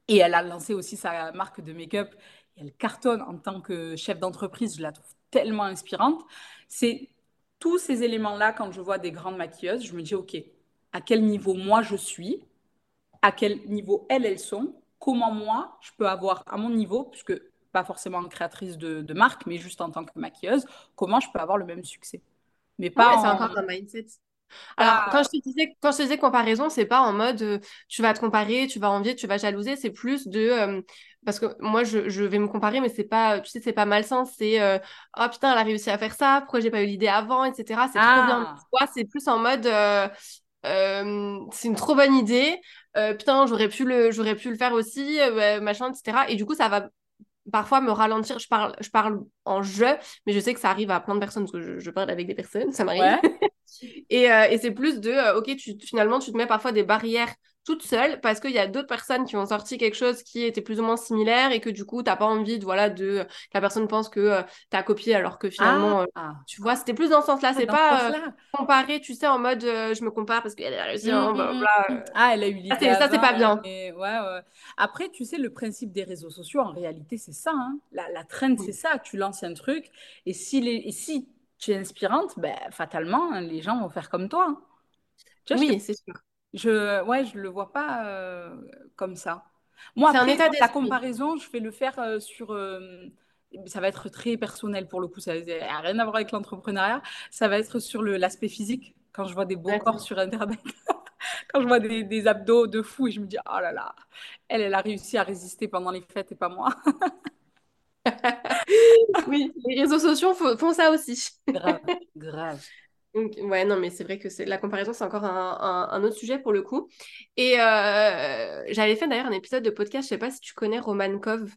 et elle a lancé aussi sa marque de make-up. Elle cartonne en tant que chef d'entreprise. Je la trouve tellement inspirante. C'est tous ces éléments-là, quand je vois des grandes maquilleuses, je me dis, OK, à quel niveau moi je suis? À quel niveau elles, elles sont? Comment moi, je peux avoir à mon niveau, puisque pas forcément en créatrice de, marque, mais juste en tant que maquilleuse, comment je peux avoir le même succès? Mais pas C'est encore un mindset. Alors, quand je te disais, quand je te disais comparaison, c'est pas en mode euh, tu vas te comparer, tu vas envier, tu vas jalouser, c'est plus de euh, parce que moi je, je, vais me comparer, mais c'est pas, tu sais, c'est pas malsain, c'est euh, oh putain, elle a réussi à faire ça, pourquoi j'ai pas eu l'idée avant, etc. C'est trop bien. Ah. c'est plus en mode c'est une trop bonne idée, putain, j'aurais pu le, j'aurais pu le faire aussi, machin, etc. Et du coup, ça va parfois me ralentir. Je parle, je parle en je, mais je sais que ça arrive à plein de personnes parce que je, parle avec des personnes, ça m'arrive. Et, euh, et c'est plus de, euh, ok, tu, finalement, tu te mets parfois des barrières toute seule parce qu'il y a d'autres personnes qui ont sorti quelque chose qui était plus ou moins similaire et que du coup, t'as pas envie de, voilà, de, que la personne pense que euh, tu as copié alors que finalement, euh, Ah. tu vois, c'était plus dans ce sens-là. Ah, C'est ce pas euh, sens-là. comparer, tu sais, en mode je me compare parce qu'elle a réussi, hein, Mm, mm, blablabla. mm, mm. Ah, elle a eu l'idée Ça, c'est- pas bien. et- ouais, ouais. Après, tu sais, le principe des réseaux sociaux, en réalité, c'est ça. hein. La, la trend, Oui. c'est ça. Tu lances un truc, et si, les, et si tu es inspirante, ben, fatalement, hein, les gens vont faire comme toi. Tu vois, je, Oui, c'est sûr. je, ouais, je le vois pas euh, comme ça. Moi, un après, état la comparaison, je vais le faire euh, sur... euh, ça va être très personnel pour le coup, ça n'a rien à voir avec l'entrepreneuriat. Ça va être sur l'aspect physique. Quand je vois des beaux corps sur Internet, quand je vois des, des abdos de fou et je me dis, oh là là, elle, elle a réussi à résister pendant les fêtes et pas moi. Oui, les réseaux sociaux font, ça aussi. Grave, grave. Donc, ouais, non, mais c'est vrai que la comparaison, c'est encore un, un- un autre sujet pour le coup. Et euh, j'avais fait d'ailleurs un épisode de podcast, je sais pas si tu connais Roman Kov.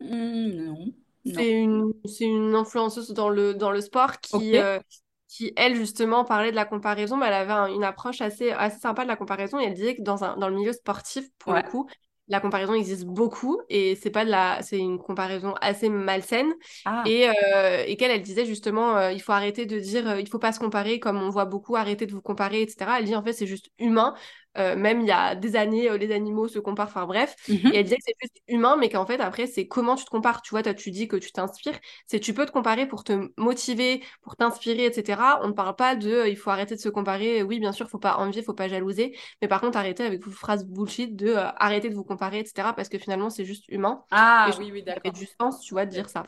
Hmm, non. C'est une, une influenceuse dans le, dans le sport qui, euh, qui, elle, justement, parlait de la comparaison, mais elle avait un- une approche assez, assez sympa de la comparaison et elle disait que dans, un, dans le milieu sportif, pour Ouais. le coup, la comparaison existe beaucoup et c'est pas de la, c'est une comparaison assez malsaine. Ah, Et, euh, et qu'elle, elle disait justement, euh, il faut arrêter de dire, euh, il faut pas se comparer comme on voit beaucoup, arrêter de vous comparer, etc. Elle dit en fait, c'est juste humain. Euh, même il y a des années, euh, les animaux se comparent, enfin bref. mhm. Et elle disait que c'est juste humain, mais qu'en fait, après, c'est comment tu te compares. Tu vois, toi, tu dis que tu t'inspires. C'est tu peux te comparer pour te motiver, pour t'inspirer, etc. On ne parle pas de euh, il faut arrêter de se comparer. Oui, bien sûr, faut pas envier, faut pas jalouser. Mais par contre, arrêter avec vos phrases bullshit de arrêter de vous comparer, etc. Parce que finalement, c'est juste humain. Ah, Et oui, oui, d'accord. du sens, tu vois, de dire ça.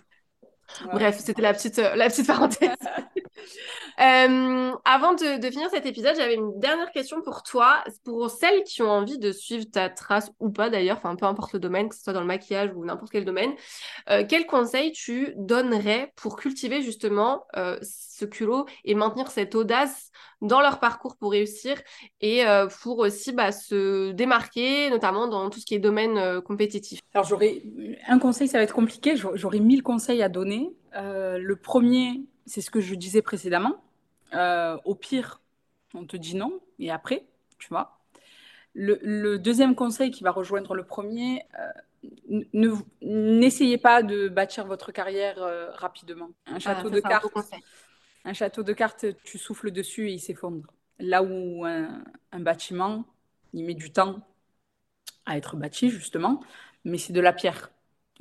Ouais, Bref, c'était la petite, euh, la petite parenthèse. Euh, avant de, de finir cet épisode, j'avais une dernière question pour toi. Pour celles qui ont envie de suivre ta trace ou pas d'ailleurs, enfin peu importe le domaine, que ce soit dans le maquillage ou n'importe quel domaine, euh, quel conseil tu donnerais pour cultiver justement euh, ce culot et maintenir cette audace dans leur parcours pour réussir et euh, pour aussi bah, se démarquer, notamment dans tout ce qui est domaine euh, compétitif. Alors, j'aurais un conseil, ça va être compliqué. J'aurais mille conseils à donner. Euh, le premier, c'est ce que je disais précédemment. Euh, au pire, on te dit non, et après, tu vois. Le, le deuxième conseil qui va rejoindre le premier, euh, ne- n'essayez pas de bâtir votre carrière euh, rapidement. Un Ah, château de cartes. Un château de cartes, tu souffles dessus et il s'effondre. Là où un, bâtiment, il met du temps à être bâti, justement, mais c'est de la pierre.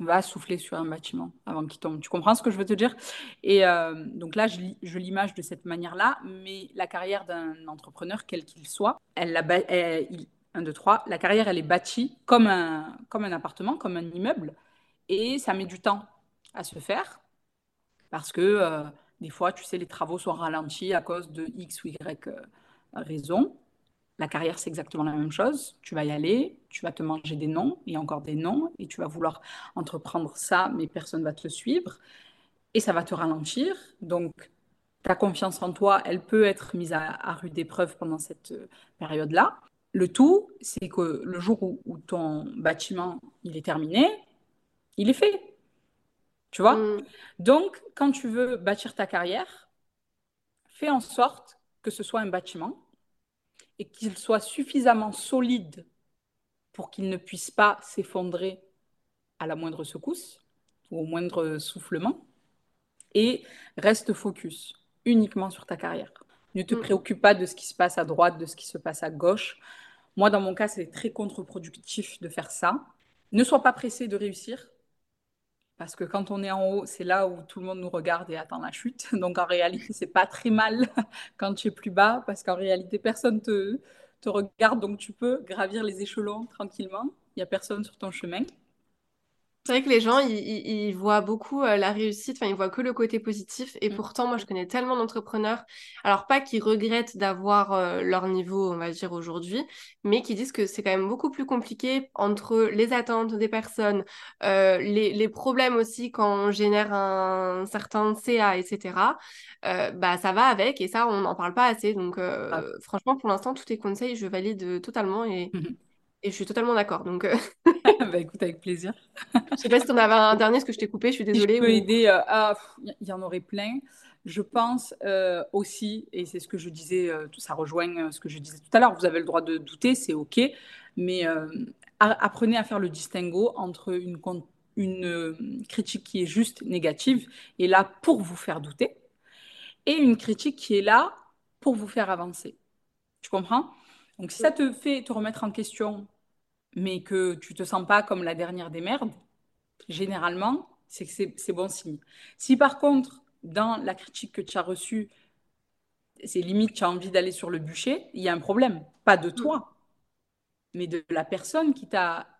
On va souffler sur un bâtiment avant qu'il tombe. Tu comprends ce que je veux te dire? Et euh, donc là, je, li- je l'image de cette manière-là, mais la carrière d'un entrepreneur, quel qu'il soit, elle la la carrière, elle est bâtie comme un, comme un appartement, comme un immeuble, et ça met du temps à se faire parce que euh, des fois, tu sais, les travaux sont ralentis à cause de X ou Y euh, raison. La carrière, c'est exactement la même chose. Tu vas y aller, tu vas te manger des noms et encore des noms, et tu vas vouloir entreprendre ça, mais personne ne va te suivre, et ça va te ralentir. Donc, ta confiance en toi, elle peut être mise à, rude épreuve pendant cette euh, période-là. Le tout, c'est que le jour où, où ton bâtiment il est terminé, il est fait. Tu vois? Mm. Donc, quand tu veux bâtir ta carrière, fais en sorte que ce soit un bâtiment et qu'il soit suffisamment solide pour qu'il ne puisse pas s'effondrer à la moindre secousse ou au moindre soufflement. Et reste focus uniquement sur ta carrière. Ne te Mm. préoccupe pas de ce qui se passe à droite, de ce qui se passe à gauche. Moi, dans mon cas, c'est très contre-productif de faire ça. Ne sois pas pressé de réussir. Parce que quand on est en haut, c'est là où tout le monde nous regarde et attend la chute. Donc en réalité, c'est pas très mal quand tu es plus bas, parce qu'en réalité, personne te, te regarde, donc tu peux gravir les échelons tranquillement. Il n'y a personne sur ton chemin. C'est vrai que les gens, ils, ils- ils voient beaucoup euh, la réussite, enfin, ils voient que le côté positif. Et Mm. pourtant, moi, je connais tellement d'entrepreneurs, alors pas qui regrettent d'avoir euh, leur niveau, on va dire, aujourd'hui, mais qui disent que c'est quand même beaucoup plus compliqué entre les attentes des personnes, euh, les, les problèmes aussi quand on génère un certain CA, etc. Bah, ça va avec, et ça, on n'en parle pas assez. Donc, Ah. franchement, pour l'instant, tous tes conseils, je valide totalement et, Mhm. Et je suis totalement d'accord. Donc, euh, bah écoute, avec plaisir. je sais pas si tu en avais un dernier, parce que je t'ai coupé, je suis Si je désolée. peux ou- aider, euh, ah, il y, en aurait plein. Je pense euh, aussi, et c'est ce que je disais, ça rejoint ce que je disais tout à l'heure, vous avez le droit de douter, c'est OK, mais apprenez à faire le distinguo entre une, une critique qui est juste négative et là pour vous faire douter, et une critique qui est là pour vous faire avancer. Tu comprends? Donc si ça te fait te remettre en question, mais que tu te sens pas comme la dernière des merdes, généralement, c'est que c'est bon signe. Si par contre, dans la critique que tu as reçue, c'est limite, tu as envie d'aller sur le bûcher, il y a un problème. Pas de toi, mais de la personne qui,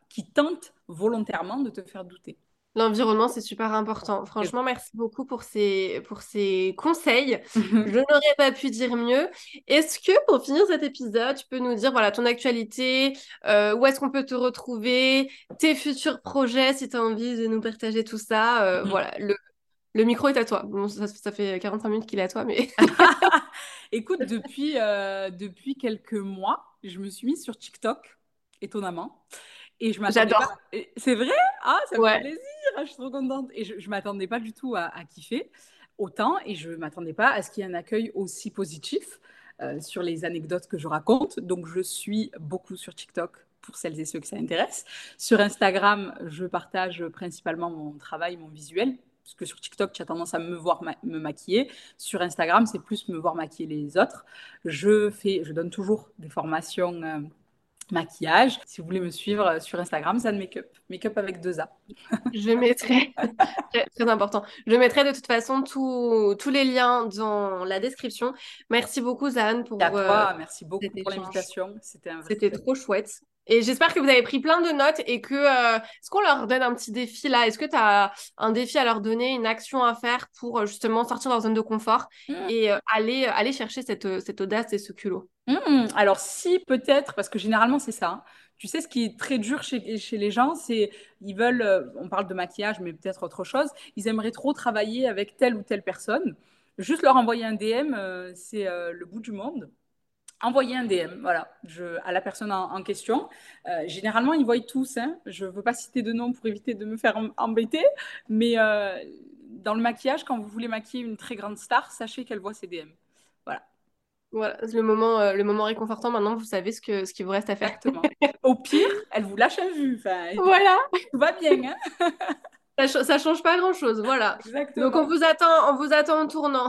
qui tente volontairement de te faire douter. L'environnement, c'est super important. Franchement, merci beaucoup pour ces, pour ces conseils. Je n'aurais pas pu dire mieux. Est-ce que pour finir cet épisode, tu peux nous dire voilà, ton actualité, euh, où est-ce qu'on peut te retrouver, tes futurs projets, si tu as envie de nous partager tout ça. Euh. Voilà, le, le micro est à toi. Bon, ça, ça fait 45 minutes qu'il est à toi, mais... Écoute, depuis, euh, depuis quelques mois, je me suis mise sur TikTok, étonnamment. Et je J'adore. C'est vrai? Ah, ça me fait plaisir, je suis trop contente. Et je ne m'attendais pas du tout à, kiffer autant et je ne m'attendais pas à ce qu'il y ait un accueil aussi positif euh, sur les anecdotes que je raconte. Donc, je suis beaucoup sur TikTok pour celles et ceux que ça intéresse. Sur Instagram, je partage principalement mon travail, mon visuel. Parce que sur TikTok, tu as tendance à me voir me maquiller. Sur Instagram, c'est plus me voir maquiller les autres. Je, fais, je donne toujours des formations euh, maquillage. Si vous voulez me suivre euh, sur Instagram, Zan Makeup. Makeup avec deux A. Je mettrai, très, important, je mettrai de toute façon tous les liens dans la description. Merci beaucoup, Zan, pour. À toi, euh, merci beaucoup pour l'invitation. C'était trop chouette. Et j'espère que vous avez pris plein de notes et que. Euh, est-ce qu'on leur donne un petit défi là? Est-ce que tu as un défi à leur donner, une action à faire pour justement sortir de leur zone de confort mmh. et aller, aller chercher cette, cette audace et ce culot? Mmh, alors si peut-être, parce que généralement c'est ça. Hein. Tu sais, ce qui est très dur chez, chez les gens, c'est ils veulent, euh, on parle de maquillage, mais peut-être autre chose, ils aimeraient trop travailler avec telle ou telle personne. Juste leur envoyer un DM, euh, c'est euh, le bout du monde. Envoyer un DM, voilà, je, à la personne en, question. généralement, ils voient tous. Hein. Je ne veux pas citer de nom pour éviter de me faire embêter, mais dans le maquillage, quand vous voulez maquiller une très grande star, sachez qu'elle voit ses DM. Voilà, le moment, euh, le moment réconfortant. Maintenant, vous savez ce que ce qu'il vous reste à faire. Exactement. Au pire, elle vous lâche à vue. voilà. Tout va bien. Hein ça, ça change pas grand chose. Voilà. Exactement. Donc on vous attend, on vous attend en tournant.